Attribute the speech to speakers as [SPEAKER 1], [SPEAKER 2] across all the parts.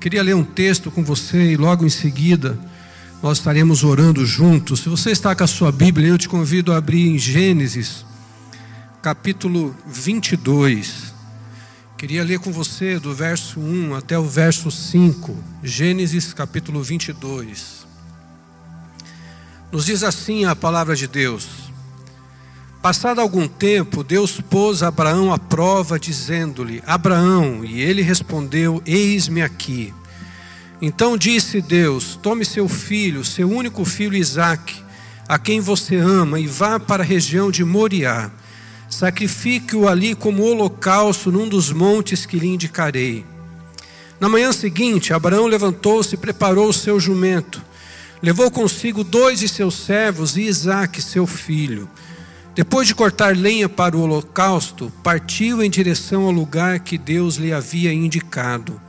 [SPEAKER 1] Queria ler um texto com você e logo em seguida nós estaremos orando juntos. Se você está com a sua Bíblia, eu te convido a abrir em Gênesis, capítulo 22. Queria ler com você do verso 1 até o verso 5. Gênesis, capítulo 22. Nos diz assim a palavra de Deus: Passado algum tempo, Deus pôs Abraão à prova, dizendo-lhe: Abraão, e ele respondeu: Eis-me aqui. Então disse Deus: Tome seu filho, seu único filho Isaque, a quem você ama, e vá para a região de Moriá. Sacrifique-o ali como holocausto num dos montes que lhe indicarei. Na manhã seguinte, Abraão levantou-se e preparou o seu jumento. Levou consigo dois de seus servos e Isaque, seu filho. Depois de cortar lenha para o holocausto, partiu em direção ao lugar que Deus lhe havia indicado.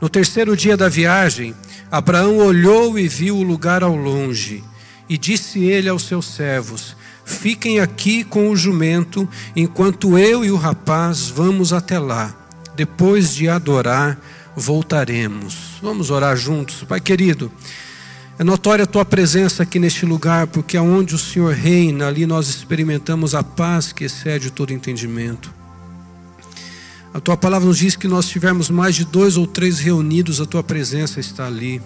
[SPEAKER 1] No terceiro dia da viagem, Abraão olhou e viu o lugar ao longe. E disse ele aos seus servos: Fiquem aqui com o jumento, enquanto eu e o rapaz vamos até lá. Depois de adorar, voltaremos. Vamos orar juntos. Pai querido, é notória a tua presença aqui neste lugar, porque aonde o Senhor reina, ali nós experimentamos a paz que excede todo entendimento. A tua palavra nos diz que nós tivermos mais de dois ou três reunidos, a tua presença está ali.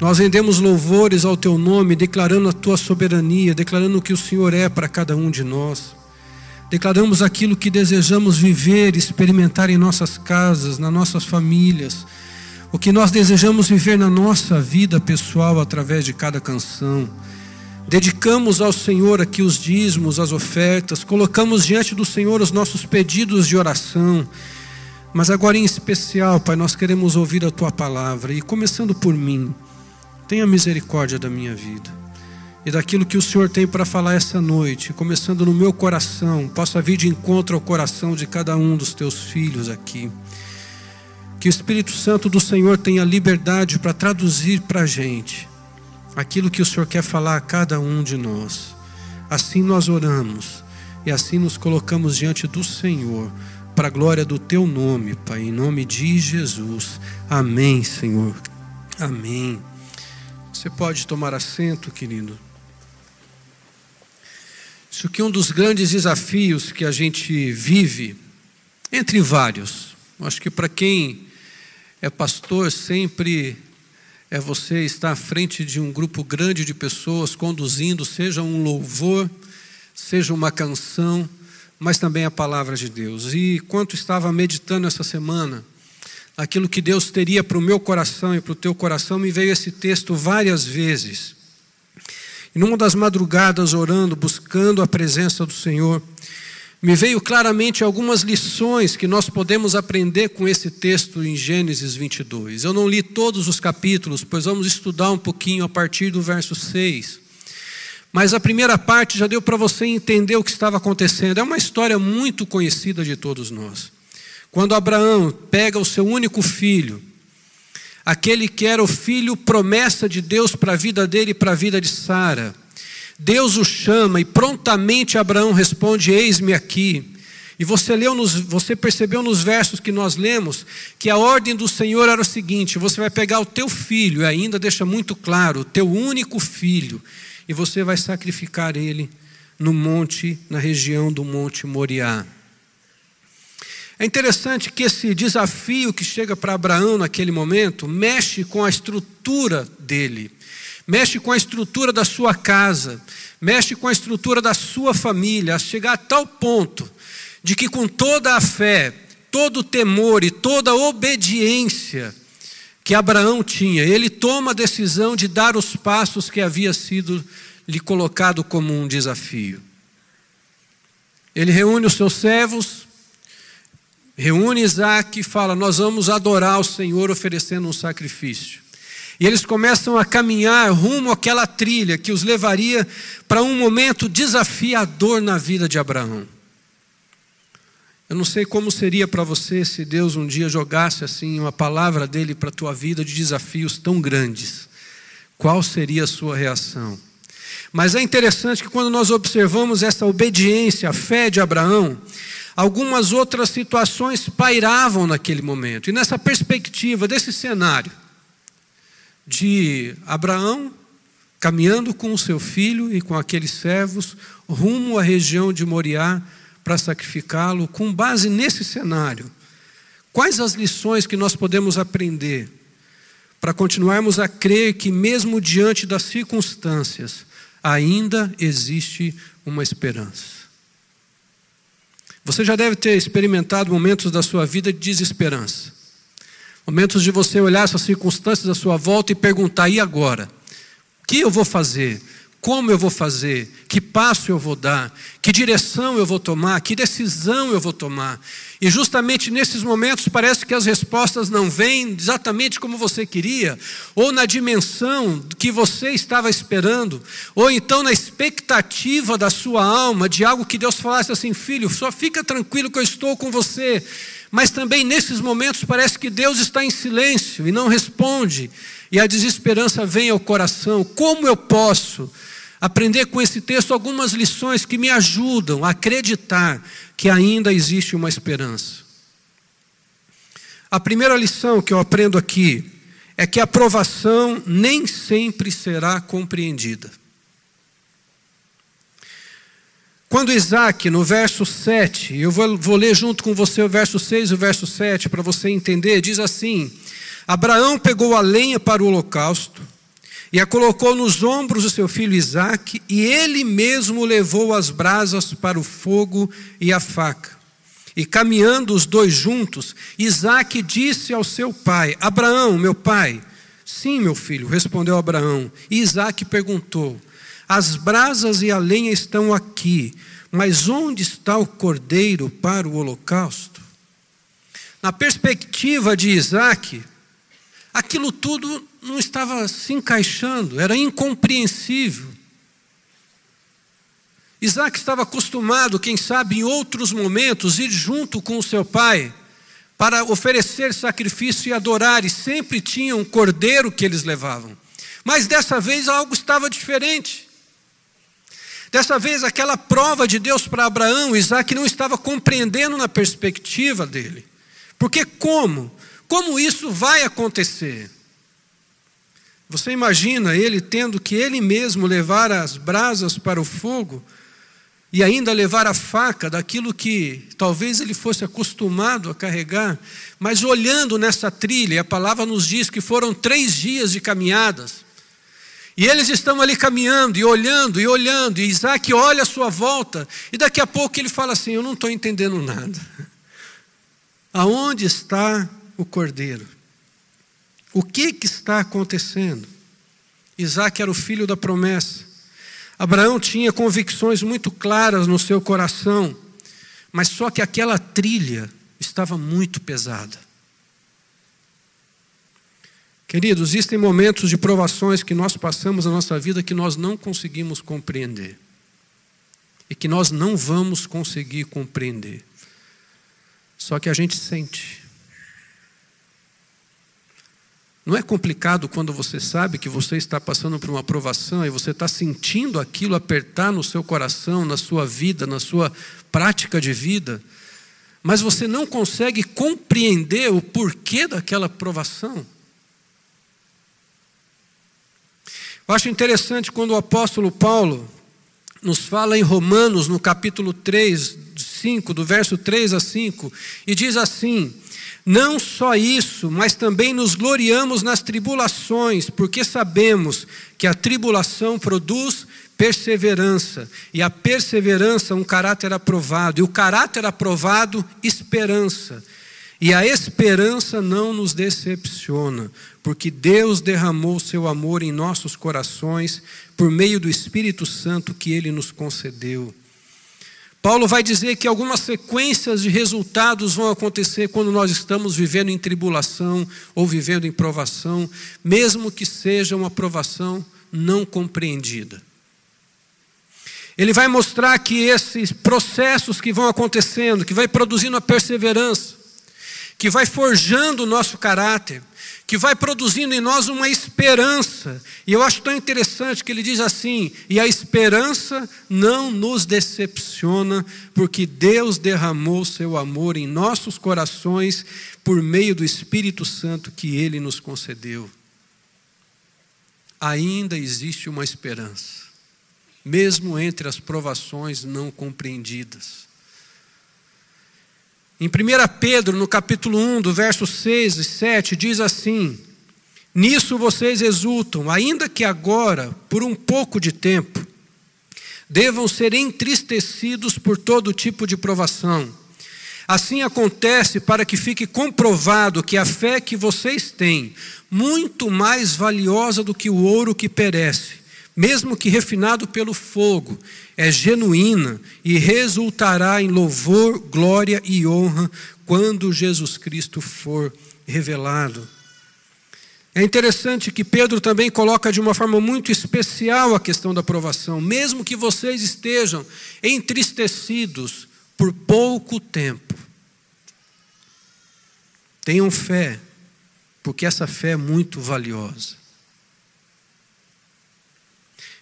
[SPEAKER 1] Nós rendemos louvores ao teu nome, declarando a tua soberania, declarando o que o Senhor é para cada um de nós. Declaramos aquilo que desejamos viver, experimentar em nossas casas, nas nossas famílias, o que nós desejamos viver na nossa vida pessoal através de cada canção. Dedicamos ao Senhor aqui os dízimos, as ofertas, colocamos diante do Senhor os nossos pedidos de oração. Mas agora em especial, Pai, nós queremos ouvir a tua palavra e começando por mim, tenha misericórdia da minha vida e daquilo que o Senhor tem para falar essa noite, começando no meu coração, possa vir de encontro ao coração de cada um dos teus filhos aqui. Que o Espírito Santo do Senhor tenha liberdade para traduzir para a gente aquilo que o Senhor quer falar a cada um de nós. Assim nós oramos e assim nos colocamos diante do Senhor, para a glória do Teu nome, Pai, em nome de Jesus. Amém, Senhor. Amém. Você pode tomar assento, querido. Isso que é um dos grandes desafios que a gente vive, entre vários. Acho que para quem é pastor sempre é você estar à frente de um grupo grande de pessoas, conduzindo, seja um louvor, seja uma canção, mas também a palavra de Deus. E quanto estava meditando essa semana, aquilo que Deus teria para o meu coração e para o teu coração, me veio esse texto várias vezes. E numa das madrugadas, orando, buscando a presença do Senhor, me veio claramente algumas lições que nós podemos aprender com esse texto em Gênesis 22. Eu não li todos os capítulos, pois vamos estudar um pouquinho a partir do verso 6. Mas a primeira parte já deu para você entender o que estava acontecendo. É uma história muito conhecida de todos nós. Quando Abraão pega o seu único filho, aquele que era o filho promessa de Deus para a vida dele e para a vida de Sara, Deus o chama e prontamente Abraão responde: Eis-me aqui. E você leu nos, você percebeu nos versos que nós lemos que a ordem do Senhor era o seguinte: você vai pegar o teu filho, e ainda deixa muito claro, o teu único filho, e você vai sacrificar ele no monte, na região do Monte Moriá. É interessante que esse desafio que chega para Abraão naquele momento mexe com a estrutura dele mexe com a estrutura da sua casa, mexe com a estrutura da sua família, a chegar a tal ponto de que com toda a fé, todo o temor e toda a obediência que Abraão tinha, ele toma a decisão de dar os passos que havia sido lhe colocado como um desafio. Ele reúne os seus servos, reúne Isaac e fala: Nós vamos adorar o Senhor oferecendo um sacrifício. E eles começam a caminhar rumo àquela trilha que os levaria para um momento desafiador na vida de Abraão. Eu não sei como seria para você se Deus um dia jogasse assim uma palavra dele para a tua vida de desafios tão grandes. Qual seria a sua reação? Mas é interessante que quando nós observamos essa obediência, a fé de Abraão, algumas outras situações pairavam naquele momento. E nessa perspectiva, desse cenário, de Abraão caminhando com o seu filho e com aqueles servos rumo à região de Moriá para sacrificá-lo, com base nesse cenário, quais as lições que nós podemos aprender para continuarmos a crer que, mesmo diante das circunstâncias, ainda existe uma esperança? Você já deve ter experimentado momentos da sua vida de desesperança. Momentos de você olhar essas circunstâncias à sua volta e perguntar: e agora? O que eu vou fazer? Como eu vou fazer? Que passo eu vou dar? Que direção eu vou tomar? Que decisão eu vou tomar? E justamente nesses momentos parece que as respostas não vêm exatamente como você queria, ou na dimensão que você estava esperando, ou então na expectativa da sua alma de algo que Deus falasse assim: filho, só fica tranquilo que eu estou com você. Mas também nesses momentos parece que Deus está em silêncio e não responde, e a desesperança vem ao coração. Como eu posso? aprender com esse texto algumas lições que me ajudam a acreditar que ainda existe uma esperança. A primeira lição que eu aprendo aqui é que a aprovação nem sempre será compreendida. Quando Isaac, no verso 7, eu vou, vou, ler junto com você o verso 6 e o verso 7 para você entender, diz assim: Abraão pegou a lenha para o holocausto e a colocou nos ombros do seu filho Isaque, e ele mesmo levou as brasas para o fogo e a faca. E caminhando os dois juntos, Isaque disse ao seu pai: Abraão, meu pai. Sim, meu filho, respondeu Abraão. E Isaque perguntou: As brasas e a lenha estão aqui, mas onde está o cordeiro para o holocausto? Na perspectiva de Isaque, aquilo tudo não estava se encaixando, era incompreensível. Isaac estava acostumado, quem sabe em outros momentos, ir junto com o seu pai para oferecer sacrifício e adorar, e sempre tinha um cordeiro que eles levavam. Mas dessa vez algo estava diferente. Dessa vez, aquela prova de Deus para Abraão, Isaac não estava compreendendo na perspectiva dele. Porque como? Como isso vai acontecer? Você imagina ele tendo que ele mesmo levar as brasas para o fogo e ainda levar a faca daquilo que talvez ele fosse acostumado a carregar, mas olhando nessa trilha, a palavra nos diz que foram três dias de caminhadas. E eles estão ali caminhando e olhando e olhando, e Isaac olha à sua volta, e daqui a pouco ele fala assim: Eu não estou entendendo nada. Aonde está o cordeiro? O que, que está acontecendo? Isaac era o filho da promessa. Abraão tinha convicções muito claras no seu coração, mas só que aquela trilha estava muito pesada. Queridos, existem momentos de provações que nós passamos na nossa vida que nós não conseguimos compreender. E que nós não vamos conseguir compreender. Só que a gente sente. Não é complicado quando você sabe que você está passando por uma aprovação e você está sentindo aquilo apertar no seu coração, na sua vida, na sua prática de vida, mas você não consegue compreender o porquê daquela aprovação. Eu acho interessante quando o apóstolo Paulo nos fala em Romanos, no capítulo 3, 5, do verso 3 a 5, e diz assim: não só isso, mas também nos gloriamos nas tribulações, porque sabemos que a tribulação produz perseverança, e a perseverança um caráter aprovado, e o caráter aprovado, esperança. E a esperança não nos decepciona, porque Deus derramou seu amor em nossos corações por meio do Espírito Santo que ele nos concedeu. Paulo vai dizer que algumas sequências de resultados vão acontecer quando nós estamos vivendo em tribulação ou vivendo em provação, mesmo que seja uma provação não compreendida. Ele vai mostrar que esses processos que vão acontecendo, que vai produzindo a perseverança, que vai forjando o nosso caráter, que vai produzindo em nós uma esperança. E eu acho tão interessante que ele diz assim: e a esperança não nos decepciona, porque Deus derramou seu amor em nossos corações por meio do Espírito Santo que ele nos concedeu. Ainda existe uma esperança, mesmo entre as provações não compreendidas. Em 1 Pedro, no capítulo 1, do verso 6 e 7, diz assim: Nisso vocês exultam, ainda que agora, por um pouco de tempo, devam ser entristecidos por todo tipo de provação. Assim acontece para que fique comprovado que a fé que vocês têm, muito mais valiosa do que o ouro que perece, mesmo que refinado pelo fogo, é genuína e resultará em louvor, glória e honra quando Jesus Cristo for revelado. É interessante que Pedro também coloca de uma forma muito especial a questão da aprovação. Mesmo que vocês estejam entristecidos por pouco tempo, tenham fé, porque essa fé é muito valiosa.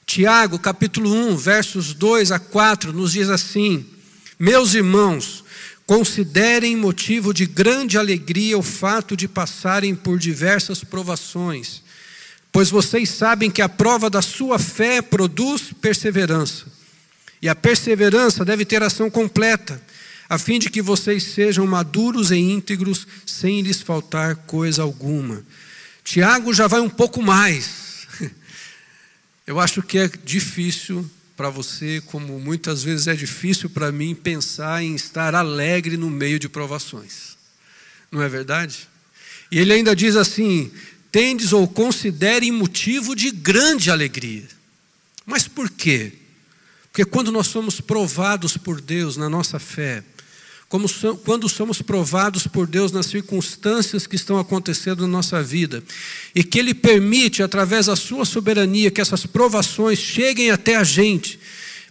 [SPEAKER 1] Tiago, capítulo 1, versos 2 a 4, nos diz assim: Meus irmãos, considerem motivo de grande alegria o fato de passarem por diversas provações, pois vocês sabem que a prova da sua fé produz perseverança. E a perseverança deve ter ação completa, a fim de que vocês sejam maduros e íntegros, sem lhes faltar coisa alguma. Tiago já vai um pouco mais. Eu acho que é difícil para você, como muitas vezes é difícil para mim, pensar em estar alegre no meio de provações. Não é verdade? E ele ainda diz assim: tendes ou considerem motivo de grande alegria. Mas por quê? Porque quando nós somos provados por Deus na nossa fé, como quando somos provados por Deus nas circunstâncias que estão acontecendo na nossa vida, e que Ele permite, através da Sua soberania, que essas provações cheguem até a gente,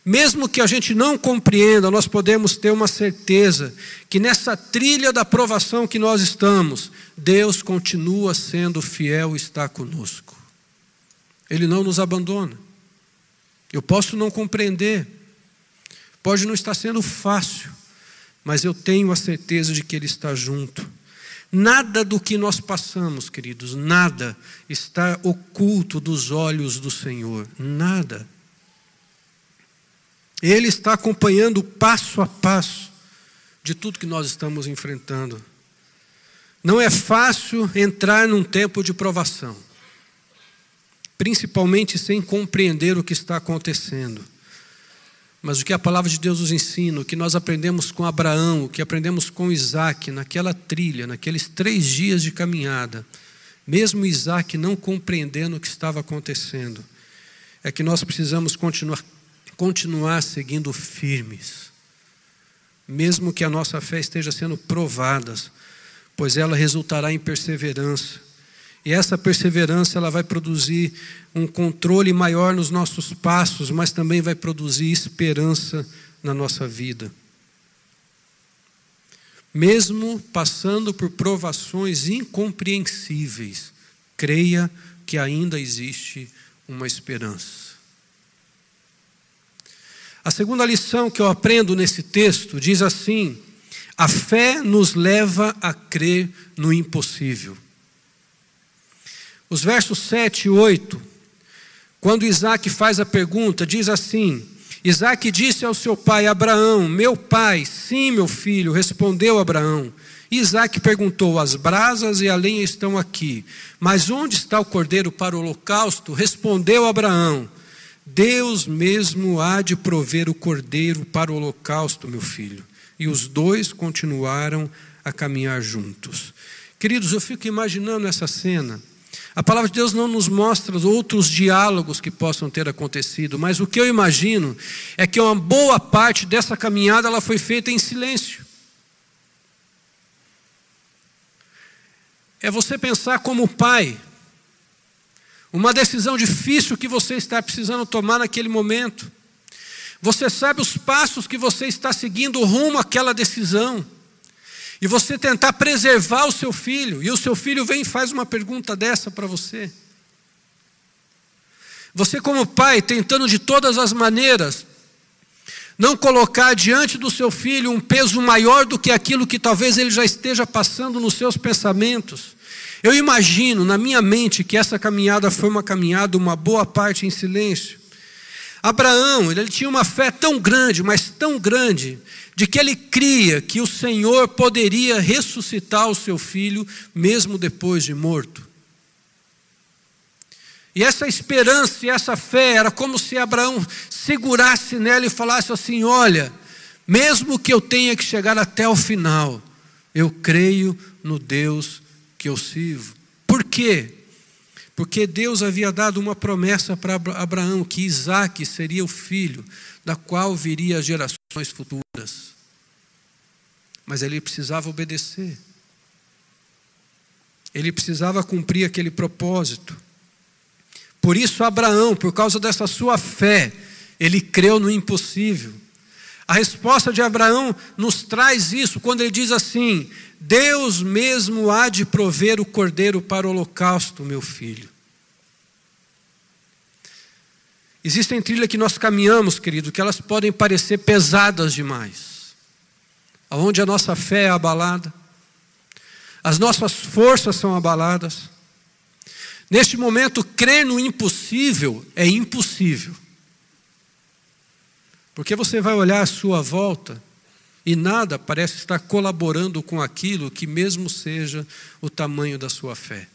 [SPEAKER 1] mesmo que a gente não compreenda, nós podemos ter uma certeza que nessa trilha da provação que nós estamos, Deus continua sendo fiel e está conosco. Ele não nos abandona. Eu posso não compreender, pode não estar sendo fácil, mas eu tenho a certeza de que Ele está junto. Nada do que nós passamos, queridos, nada está oculto dos olhos do Senhor, nada. Ele está acompanhando passo a passo de tudo que nós estamos enfrentando. Não é fácil entrar num tempo de provação, principalmente sem compreender o que está acontecendo. Mas o que a palavra de Deus nos ensina, o que nós aprendemos com Abraão, o que aprendemos com Isaac, naquela trilha, naqueles três dias de caminhada, mesmo Isaac não compreendendo o que estava acontecendo, é que nós precisamos continuar, continuar seguindo firmes, mesmo que a nossa fé esteja sendo provada, pois ela resultará em perseverança e essa perseverança ela vai produzir um controle maior nos nossos passos, mas também vai produzir esperança na nossa vida. Mesmo passando por provações incompreensíveis, creia que ainda existe uma esperança. A segunda lição que eu aprendo nesse texto diz assim: a fé nos leva a crer no impossível. Os versos 7 e 8, quando Isaac faz a pergunta, diz assim: Isaac disse ao seu pai Abraão: Meu pai, sim, meu filho, respondeu Abraão. Isaac perguntou: As brasas e a lenha estão aqui, mas onde está o cordeiro para o holocausto? Respondeu Abraão: Deus mesmo há de prover o cordeiro para o holocausto, meu filho. E os dois continuaram a caminhar juntos. Queridos, eu fico imaginando essa cena. A palavra de Deus não nos mostra outros diálogos que possam ter acontecido, mas o que eu imagino é que uma boa parte dessa caminhada ela foi feita em silêncio. É você pensar como pai, uma decisão difícil que você está precisando tomar naquele momento. Você sabe os passos que você está seguindo rumo àquela decisão. E você tentar preservar o seu filho, e o seu filho vem e faz uma pergunta dessa para você. Você, como pai, tentando de todas as maneiras não colocar diante do seu filho um peso maior do que aquilo que talvez ele já esteja passando nos seus pensamentos. Eu imagino na minha mente que essa caminhada foi uma caminhada, uma boa parte em silêncio. Abraão, ele tinha uma fé tão grande, mas tão grande, de que ele cria que o Senhor poderia ressuscitar o seu filho mesmo depois de morto. E essa esperança e essa fé era como se Abraão segurasse nela e falasse assim: Olha, mesmo que eu tenha que chegar até o final, eu creio no Deus que eu sirvo. Por quê? Porque Deus havia dado uma promessa para Abraão que Isaac seria o filho da qual viria as gerações futuras. Mas ele precisava obedecer. Ele precisava cumprir aquele propósito. Por isso, Abraão, por causa dessa sua fé, ele creu no impossível. A resposta de Abraão nos traz isso quando ele diz assim: Deus mesmo há de prover o cordeiro para o holocausto, meu filho. Existem trilhas que nós caminhamos, querido, que elas podem parecer pesadas demais, aonde a nossa fé é abalada, as nossas forças são abaladas, Neste momento, crer no impossível é impossível. Porque você vai olhar à sua volta e nada parece estar colaborando com aquilo que, mesmo seja o tamanho da sua fé.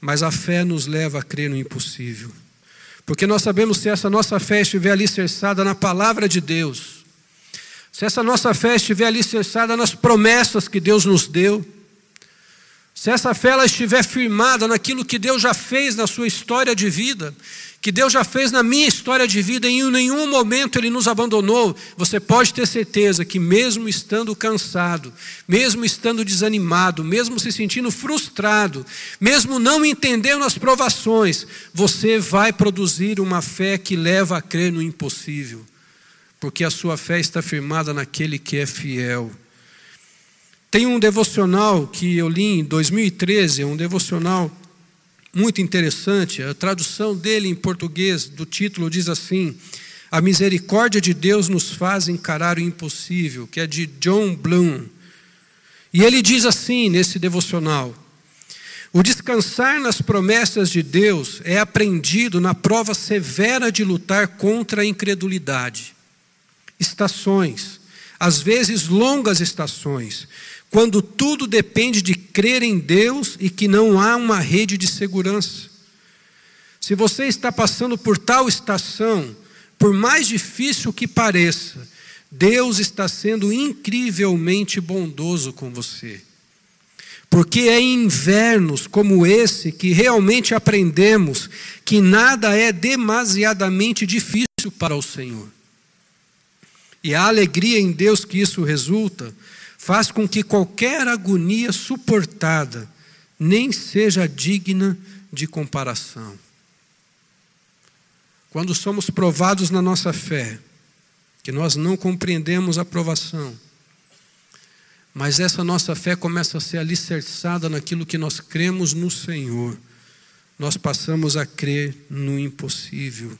[SPEAKER 1] Mas a fé nos leva a crer no impossível. Porque nós sabemos se essa nossa fé estiver alicerçada na palavra de Deus, se essa nossa fé estiver alicerçada nas promessas que Deus nos deu, se essa fé ela estiver firmada naquilo que Deus já fez na sua história de vida, que Deus já fez na minha história de vida, em nenhum momento Ele nos abandonou, você pode ter certeza que, mesmo estando cansado, mesmo estando desanimado, mesmo se sentindo frustrado, mesmo não entendendo as provações, você vai produzir uma fé que leva a crer no impossível, porque a sua fé está firmada naquele que é fiel. Tem um devocional que eu li em 2013, um devocional muito interessante. A tradução dele em português do título diz assim: A misericórdia de Deus nos faz encarar o impossível, que é de John Bloom. E ele diz assim nesse devocional: O descansar nas promessas de Deus é aprendido na prova severa de lutar contra a incredulidade. Estações, às vezes longas estações, quando tudo depende de crer em Deus e que não há uma rede de segurança. Se você está passando por tal estação, por mais difícil que pareça, Deus está sendo incrivelmente bondoso com você. Porque é em invernos como esse que realmente aprendemos que nada é demasiadamente difícil para o Senhor. E a alegria em Deus que isso resulta faz com que qualquer agonia suportada nem seja digna de comparação. Quando somos provados na nossa fé, que nós não compreendemos a provação, mas essa nossa fé começa a ser alicerçada naquilo que nós cremos no Senhor, nós passamos a crer no impossível.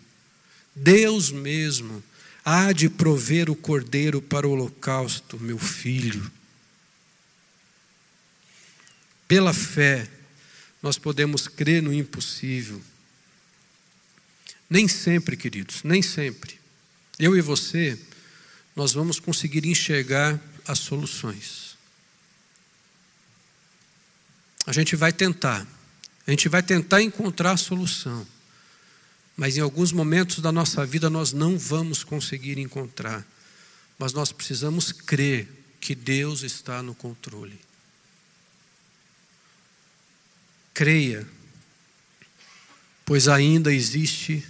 [SPEAKER 1] Deus mesmo há de prover o cordeiro para o holocausto, meu filho. Pela fé, nós podemos crer no impossível. Nem sempre, queridos, nem sempre. Eu e você, nós vamos conseguir enxergar as soluções. A gente vai tentar, a gente vai tentar encontrar a solução. Mas em alguns momentos da nossa vida nós não vamos conseguir encontrar. Mas nós precisamos crer que Deus está no controle. Creia, pois ainda existe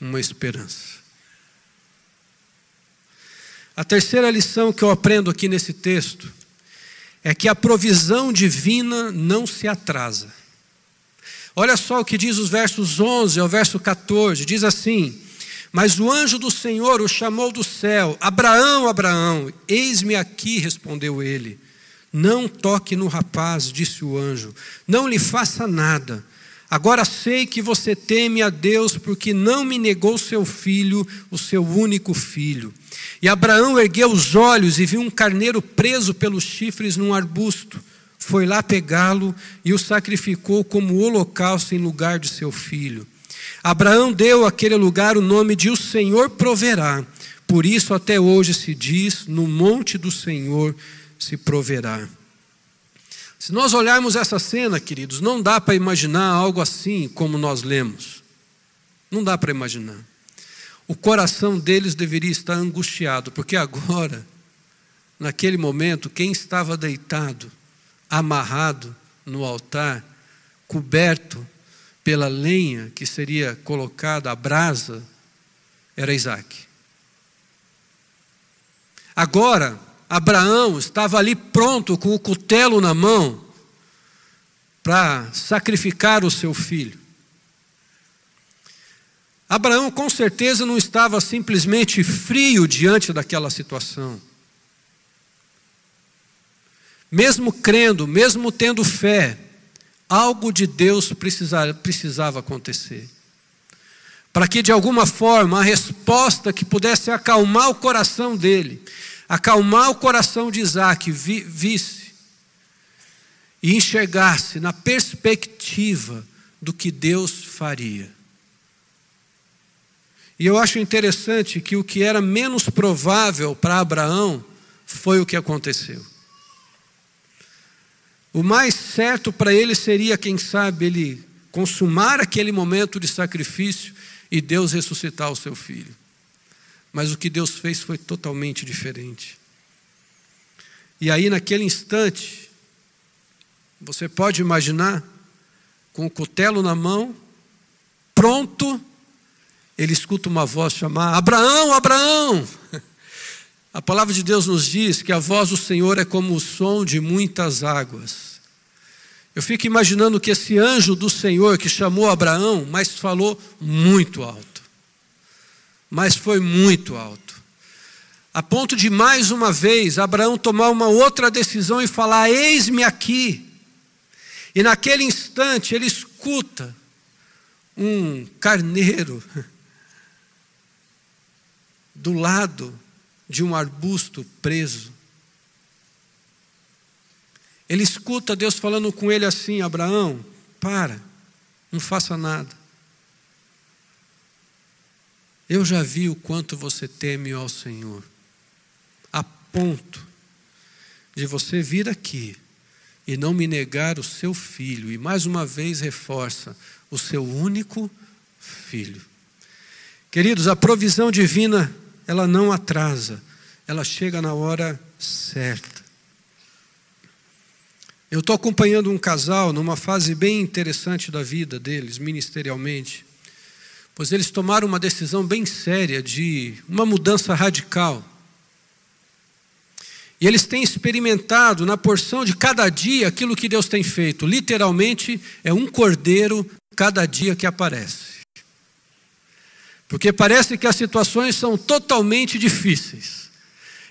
[SPEAKER 1] uma esperança. A terceira lição que eu aprendo aqui nesse texto é que a provisão divina não se atrasa. Olha só o que diz os versos 11 ao verso 14: diz assim: Mas o anjo do Senhor o chamou do céu: Abraão, Abraão, eis-me aqui, respondeu ele. Não toque no rapaz, disse o anjo, não lhe faça nada. Agora sei que você teme a Deus porque não me negou seu filho, o seu único filho. E Abraão ergueu os olhos e viu um carneiro preso pelos chifres num arbusto. Foi lá pegá-lo e o sacrificou como holocausto em lugar de seu filho. Abraão deu àquele lugar o nome de O Senhor proverá. Por isso, até hoje se diz: No monte do Senhor se proverá. Se nós olharmos essa cena, queridos, não dá para imaginar algo assim como nós lemos. Não dá para imaginar. O coração deles deveria estar angustiado, porque agora, naquele momento, quem estava deitado, amarrado no altar, coberto pela lenha que seria colocada, a brasa, era Isaac. Agora, Abraão estava ali pronto com o cutelo na mão para sacrificar o seu filho. Abraão com certeza não estava simplesmente frio diante daquela situação. Mesmo crendo, mesmo tendo fé, algo de Deus precisava, precisava acontecer. Para que de alguma forma a resposta que pudesse acalmar o coração dele, acalmar o coração de Isaac, vi, visse e enxergasse na perspectiva do que Deus faria. E eu acho interessante que o que era menos provável para Abraão foi o que aconteceu. O mais certo para ele seria, quem sabe, ele consumar aquele momento de sacrifício e Deus ressuscitar o seu filho. Mas o que Deus fez foi totalmente diferente. E aí, naquele instante, você pode imaginar, com o cutelo na mão, pronto, ele escuta uma voz chamar: Abraão, Abraão! A palavra de Deus nos diz que a voz do Senhor é como o som de muitas águas. Eu fico imaginando que esse anjo do Senhor que chamou Abraão, mas falou muito alto. Mas foi muito alto. A ponto de mais uma vez Abraão tomar uma outra decisão e falar: Eis-me aqui. E naquele instante ele escuta um carneiro do lado de um arbusto preso. Ele escuta Deus falando com ele assim: Abraão, para, não faça nada. Eu já vi o quanto você teme ao Senhor, a ponto de você vir aqui e não me negar o seu filho, e mais uma vez reforça, o seu único filho. Queridos, a provisão divina, ela não atrasa, ela chega na hora certa. Eu estou acompanhando um casal numa fase bem interessante da vida deles, ministerialmente, pois eles tomaram uma decisão bem séria de uma mudança radical. E eles têm experimentado na porção de cada dia aquilo que Deus tem feito. Literalmente, é um cordeiro cada dia que aparece. Porque parece que as situações são totalmente difíceis.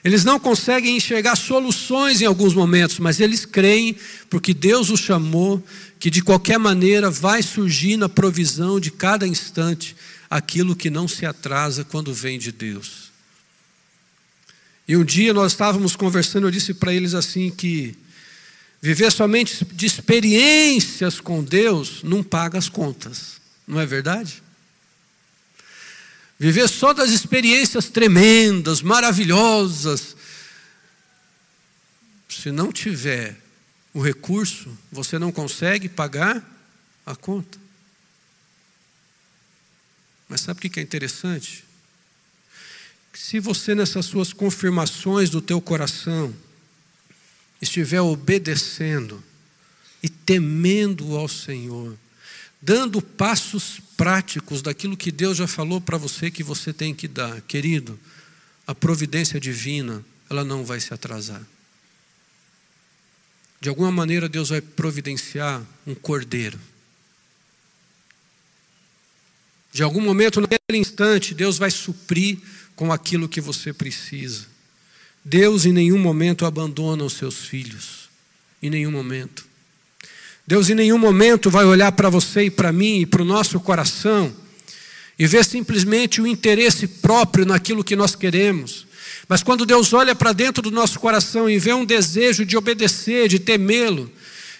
[SPEAKER 1] Eles não conseguem enxergar soluções em alguns momentos, mas eles creem, porque Deus os chamou, que de qualquer maneira vai surgir na provisão de cada instante aquilo que não se atrasa quando vem de Deus. E um dia nós estávamos conversando, eu disse para eles assim que viver somente de experiências com Deus não paga as contas, não é verdade? Viver só das experiências tremendas, maravilhosas. Se não tiver o recurso, você não consegue pagar a conta. Mas sabe o que é interessante? Se você nessas suas confirmações do teu coração estiver obedecendo e temendo ao Senhor, dando passos práticos daquilo que Deus já falou para você que você tem que dar. Querido, a providência divina, ela não vai se atrasar. De alguma maneira Deus vai providenciar um cordeiro. De algum momento, naquele instante, Deus vai suprir com aquilo que você precisa. Deus em nenhum momento abandona os seus filhos. Em nenhum momento. Deus em nenhum momento vai olhar para você e para mim e para o nosso coração e ver simplesmente o interesse próprio naquilo que nós queremos. Mas quando Deus olha para dentro do nosso coração e vê um desejo de obedecer, de temê-lo,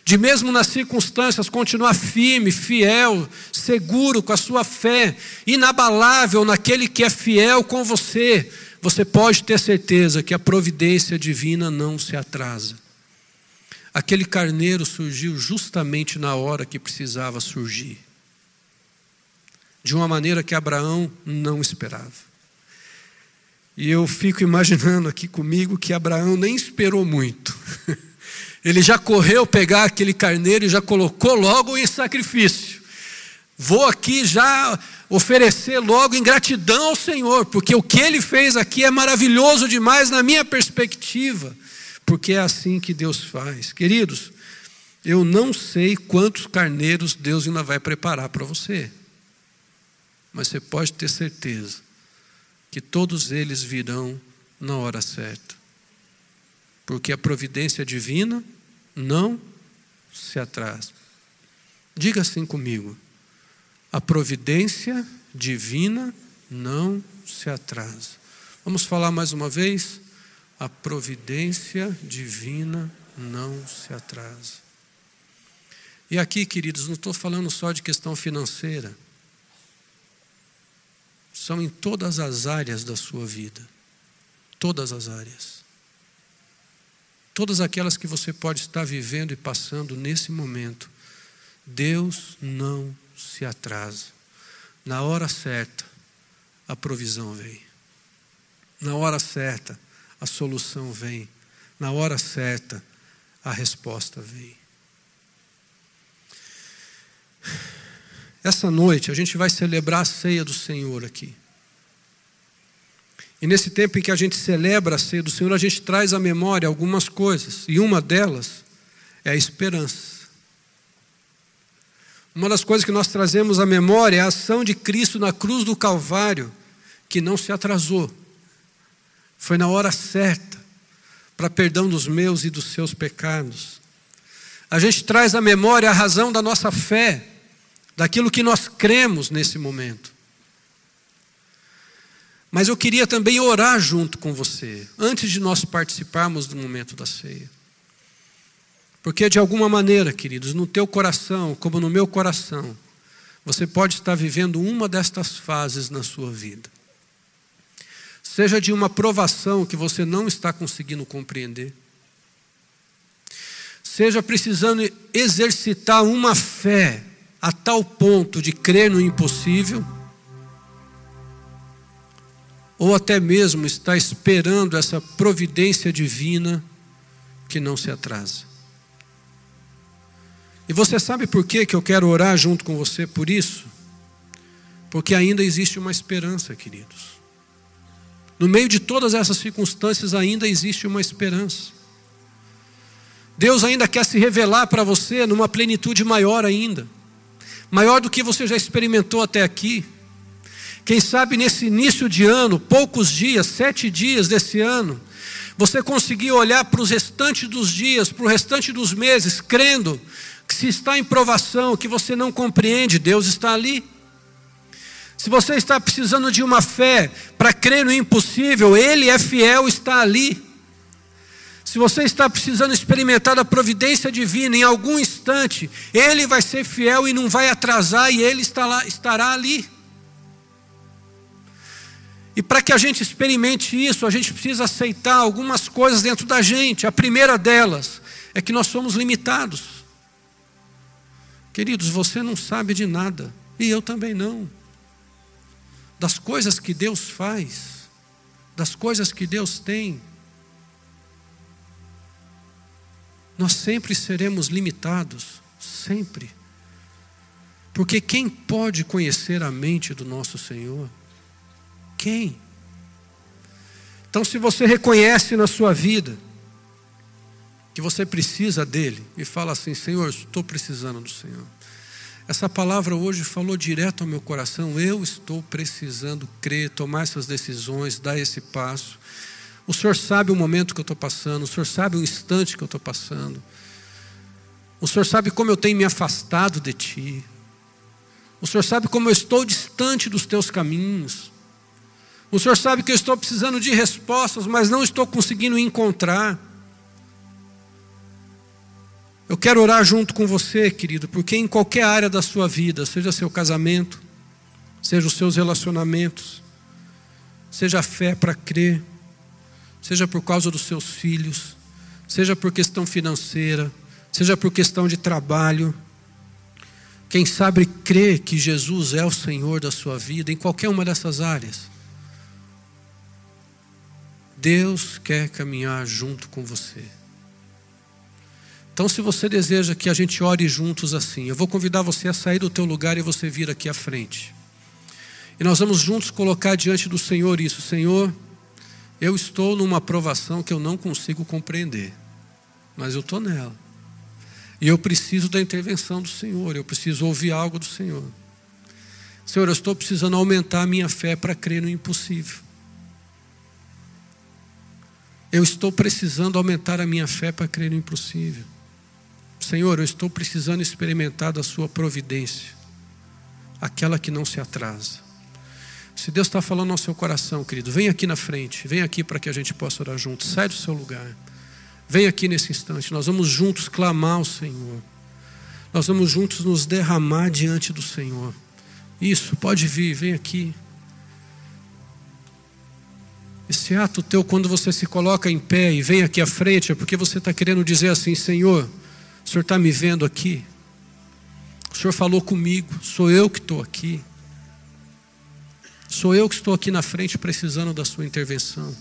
[SPEAKER 1] de mesmo nas circunstâncias continuar firme, fiel, seguro com a sua fé, inabalável naquele que é fiel com você, você pode ter certeza que a providência divina não se atrasa. Aquele carneiro surgiu justamente na hora que precisava surgir, de uma maneira que Abraão não esperava. E eu fico imaginando aqui comigo que Abraão nem esperou muito. Ele já correu pegar aquele carneiro e já colocou logo em sacrifício. Vou aqui já oferecer logo em gratidão ao Senhor, porque o que ele fez aqui é maravilhoso demais na minha perspectiva, porque é assim que Deus faz. Queridos, eu não sei quantos carneiros Deus ainda vai preparar para você, mas você pode ter certeza que todos eles virão na hora certa. Porque a providência divina não se atrasa. Diga assim comigo: a providência divina não se atrasa. Vamos falar mais uma vez? A providência divina não se atrasa. E aqui, queridos, não estou falando só de questão financeira são em todas as áreas da sua vida. Todas as áreas. Todas aquelas que você pode estar vivendo e passando nesse momento. Deus não se atrasa. Na hora certa, a provisão vem. Na hora certa, a solução vem. Na hora certa, a resposta vem. Essa noite a gente vai celebrar a ceia do Senhor aqui. E nesse tempo em que a gente celebra a ceia do Senhor, a gente traz à memória algumas coisas, e uma delas é a esperança. Uma das coisas que nós trazemos à memória é a ação de Cristo na cruz do Calvário, que não se atrasou, foi na hora certa, para perdão dos meus e dos seus pecados. A gente traz à memória a razão da nossa fé, daquilo que nós cremos nesse momento. Mas eu queria também orar junto com você, antes de nós participarmos do momento da ceia. Porque de alguma maneira, queridos, no teu coração, como no meu coração, você pode estar vivendo uma destas fases na sua vida. Seja de uma provação que você não está conseguindo compreender, seja precisando exercitar uma fé a tal ponto de crer no impossível, ou até mesmo está esperando essa providência divina que não se atrasa. E você sabe por que, que eu quero orar junto com você por isso? Porque ainda existe uma esperança, queridos. No meio de todas essas circunstâncias, ainda existe uma esperança. Deus ainda quer se revelar para você numa plenitude maior ainda maior do que você já experimentou até aqui. Quem sabe nesse início de ano, poucos dias, sete dias desse ano, você conseguir olhar para os restantes dos dias, para o restante dos meses, crendo que se está em provação, que você não compreende, Deus está ali. Se você está precisando de uma fé para crer no impossível, Ele é fiel, está ali. Se você está precisando experimentar a providência divina em algum instante, Ele vai ser fiel e não vai atrasar, e Ele estará, estará ali. E para que a gente experimente isso, a gente precisa aceitar algumas coisas dentro da gente. A primeira delas é que nós somos limitados. Queridos, você não sabe de nada, e eu também não. Das coisas que Deus faz, das coisas que Deus tem, nós sempre seremos limitados, sempre. Porque quem pode conhecer a mente do nosso Senhor? Quem? Então, se você reconhece na sua vida que você precisa dele e fala assim: Senhor, estou precisando do Senhor. Essa palavra hoje falou direto ao meu coração. Eu estou precisando crer, tomar essas decisões, dar esse passo. O Senhor sabe o momento que eu estou passando, o Senhor sabe o instante que eu estou passando. O Senhor sabe como eu tenho me afastado de Ti. O Senhor sabe como eu estou distante dos Teus caminhos. O Senhor sabe que eu estou precisando de respostas, mas não estou conseguindo encontrar. Eu quero orar junto com você, querido, porque em qualquer área da sua vida, seja seu casamento, seja os seus relacionamentos, seja a fé para crer, seja por causa dos seus filhos, seja por questão financeira, seja por questão de trabalho, quem sabe crê que Jesus é o Senhor da sua vida, em qualquer uma dessas áreas. Deus quer caminhar junto com você. Então, se você deseja que a gente ore juntos assim, eu vou convidar você a sair do teu lugar e você vir aqui à frente. E nós vamos juntos colocar diante do Senhor isso, Senhor, eu estou numa aprovação que eu não consigo compreender, mas eu estou nela. E eu preciso da intervenção do Senhor, eu preciso ouvir algo do Senhor. Senhor, eu estou precisando aumentar a minha fé para crer no impossível. Eu estou precisando aumentar a minha fé para crer no impossível. Senhor, eu estou precisando experimentar da Sua providência, aquela que não se atrasa. Se Deus está falando ao seu coração, querido, vem aqui na frente, vem aqui para que a gente possa orar juntos, sai do seu lugar, vem aqui nesse instante, nós vamos juntos clamar ao Senhor, nós vamos juntos nos derramar diante do Senhor. Isso, pode vir, vem aqui. Esse ato teu, quando você se coloca em pé e vem aqui à frente, é porque você está querendo dizer assim: Senhor, o Senhor está me vendo aqui? O Senhor falou comigo, sou eu que estou aqui. Sou eu que estou aqui na frente precisando da Sua intervenção.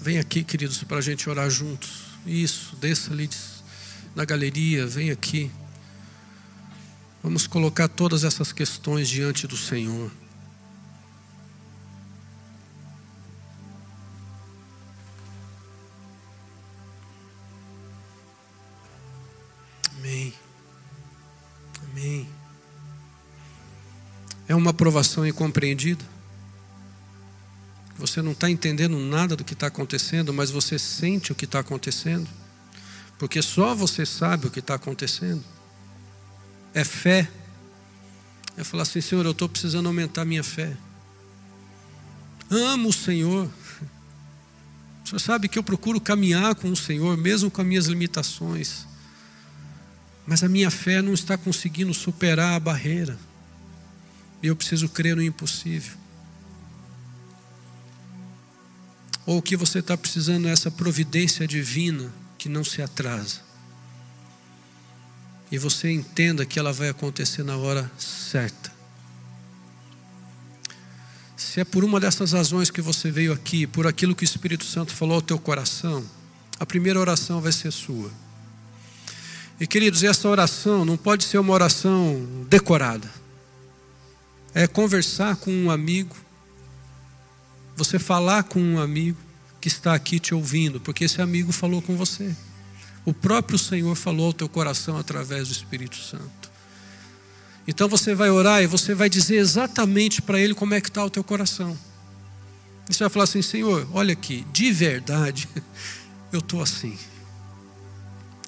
[SPEAKER 1] Vem aqui, queridos, para a gente orar juntos. Isso, desça ali na galeria, vem aqui. Vamos colocar todas essas questões diante do Senhor. Uma aprovação incompreendida. Você não está entendendo nada do que está acontecendo, mas você sente o que está acontecendo, porque só você sabe o que está acontecendo. É fé. É falar assim: Senhor, eu estou precisando aumentar minha fé. Amo o Senhor. O Senhor sabe que eu procuro caminhar com o Senhor, mesmo com as minhas limitações. Mas a minha fé não está conseguindo superar a barreira. E eu preciso crer no impossível. Ou o que você está precisando é essa providência divina que não se atrasa. E você entenda que ela vai acontecer na hora certa. Se é por uma dessas razões que você veio aqui, por aquilo que o Espírito Santo falou ao teu coração, a primeira oração vai ser sua. E queridos, essa oração não pode ser uma oração decorada é conversar com um amigo, você falar com um amigo que está aqui te ouvindo, porque esse amigo falou com você. O próprio Senhor falou ao teu coração através do Espírito Santo. Então você vai orar e você vai dizer exatamente para Ele como é que está o teu coração. E você vai falar assim, Senhor, olha aqui, de verdade, eu estou assim.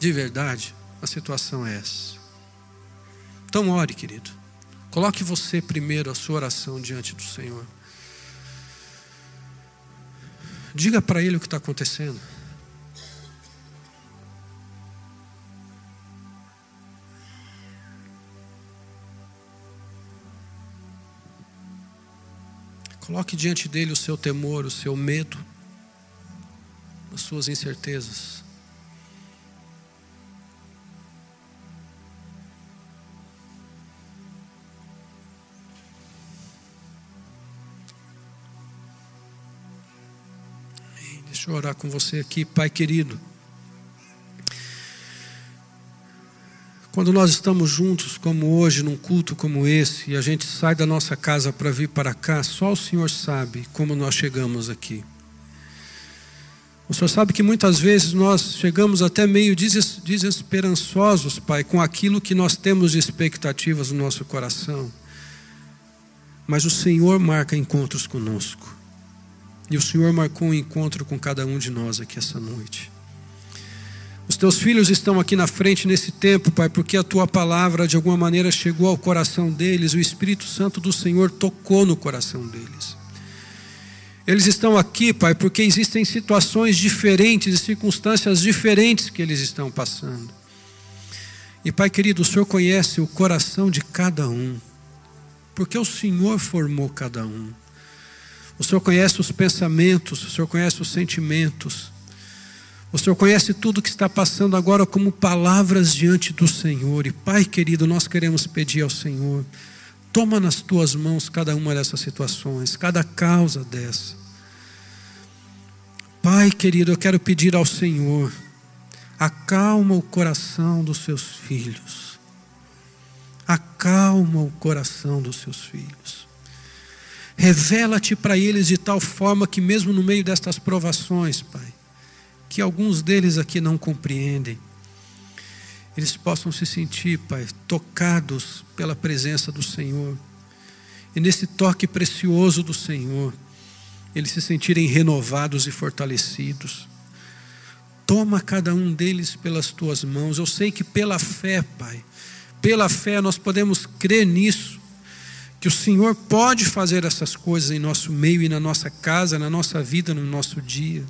[SPEAKER 1] De verdade, a situação é essa. Então ore, querido. Coloque você primeiro a sua oração diante do Senhor. Diga para Ele o que está acontecendo. Coloque diante dele o seu temor, o seu medo, as suas incertezas. Deixa eu orar com você aqui, Pai querido. Quando nós estamos juntos, como hoje, num culto como esse, e a gente sai da nossa casa para vir para cá, só o Senhor sabe como nós chegamos aqui. O Senhor sabe que muitas vezes nós chegamos até meio desesperançosos, Pai, com aquilo que nós temos de expectativas no nosso coração. Mas o Senhor marca encontros conosco. E o Senhor marcou um encontro com cada um de nós aqui essa noite. Os teus filhos estão aqui na frente nesse tempo, Pai, porque a tua palavra de alguma maneira chegou ao coração deles, o Espírito Santo do Senhor tocou no coração deles. Eles estão aqui, Pai, porque existem situações diferentes e circunstâncias diferentes que eles estão passando. E, Pai querido, o Senhor conhece o coração de cada um, porque o Senhor formou cada um. O Senhor conhece os pensamentos, o Senhor conhece os sentimentos. O Senhor conhece tudo que está passando agora como palavras diante do Senhor. E Pai querido, nós queremos pedir ao Senhor, toma nas tuas mãos cada uma dessas situações, cada causa dessa. Pai querido, eu quero pedir ao Senhor, acalma o coração dos seus filhos. Acalma o coração dos seus filhos. Revela-te para eles de tal forma que, mesmo no meio destas provações, Pai, que alguns deles aqui não compreendem, eles possam se sentir, Pai, tocados pela presença do Senhor. E nesse toque precioso do Senhor, eles se sentirem renovados e fortalecidos. Toma cada um deles pelas tuas mãos. Eu sei que pela fé, Pai, pela fé nós podemos crer nisso, que o Senhor pode fazer essas coisas em nosso meio e na nossa casa, na nossa vida, no nosso dia.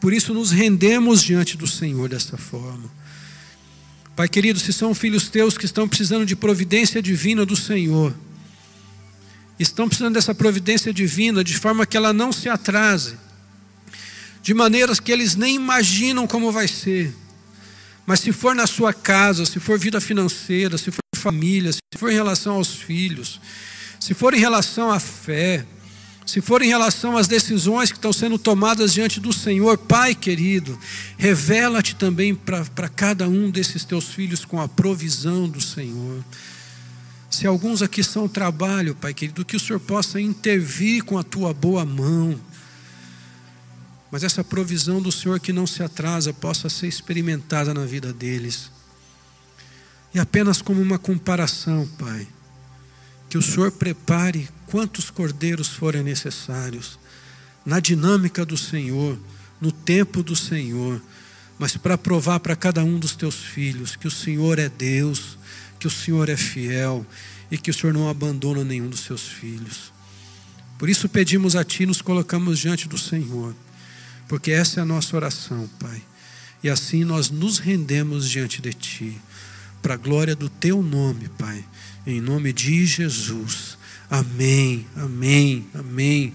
[SPEAKER 1] Por isso nos rendemos diante do Senhor desta forma. Pai querido, se são filhos teus que estão precisando de providência divina do Senhor, estão precisando dessa providência divina de forma que ela não se atrase, de maneiras que eles nem imaginam como vai ser. Mas se for na sua casa, se for vida financeira, se for família, se for em relação aos filhos, se for em relação à fé, se for em relação às decisões que estão sendo tomadas diante do Senhor, Pai querido, revela-te também para cada um desses teus filhos com a provisão do Senhor. Se alguns aqui são trabalho, Pai querido, que o Senhor possa intervir com a tua boa mão. Mas essa provisão do Senhor que não se atrasa possa ser experimentada na vida deles. E apenas como uma comparação, Pai que o Senhor prepare quantos cordeiros forem necessários, na dinâmica do Senhor, no tempo do Senhor, mas para provar para cada um dos teus filhos que o Senhor é Deus, que o Senhor é fiel e que o Senhor não abandona nenhum dos seus filhos. Por isso pedimos a Ti, nos colocamos diante do Senhor, porque essa é a nossa oração, Pai. E assim nós nos rendemos diante de Ti, para a glória do Teu nome, Pai. Em nome de Jesus. Amém, amém, amém.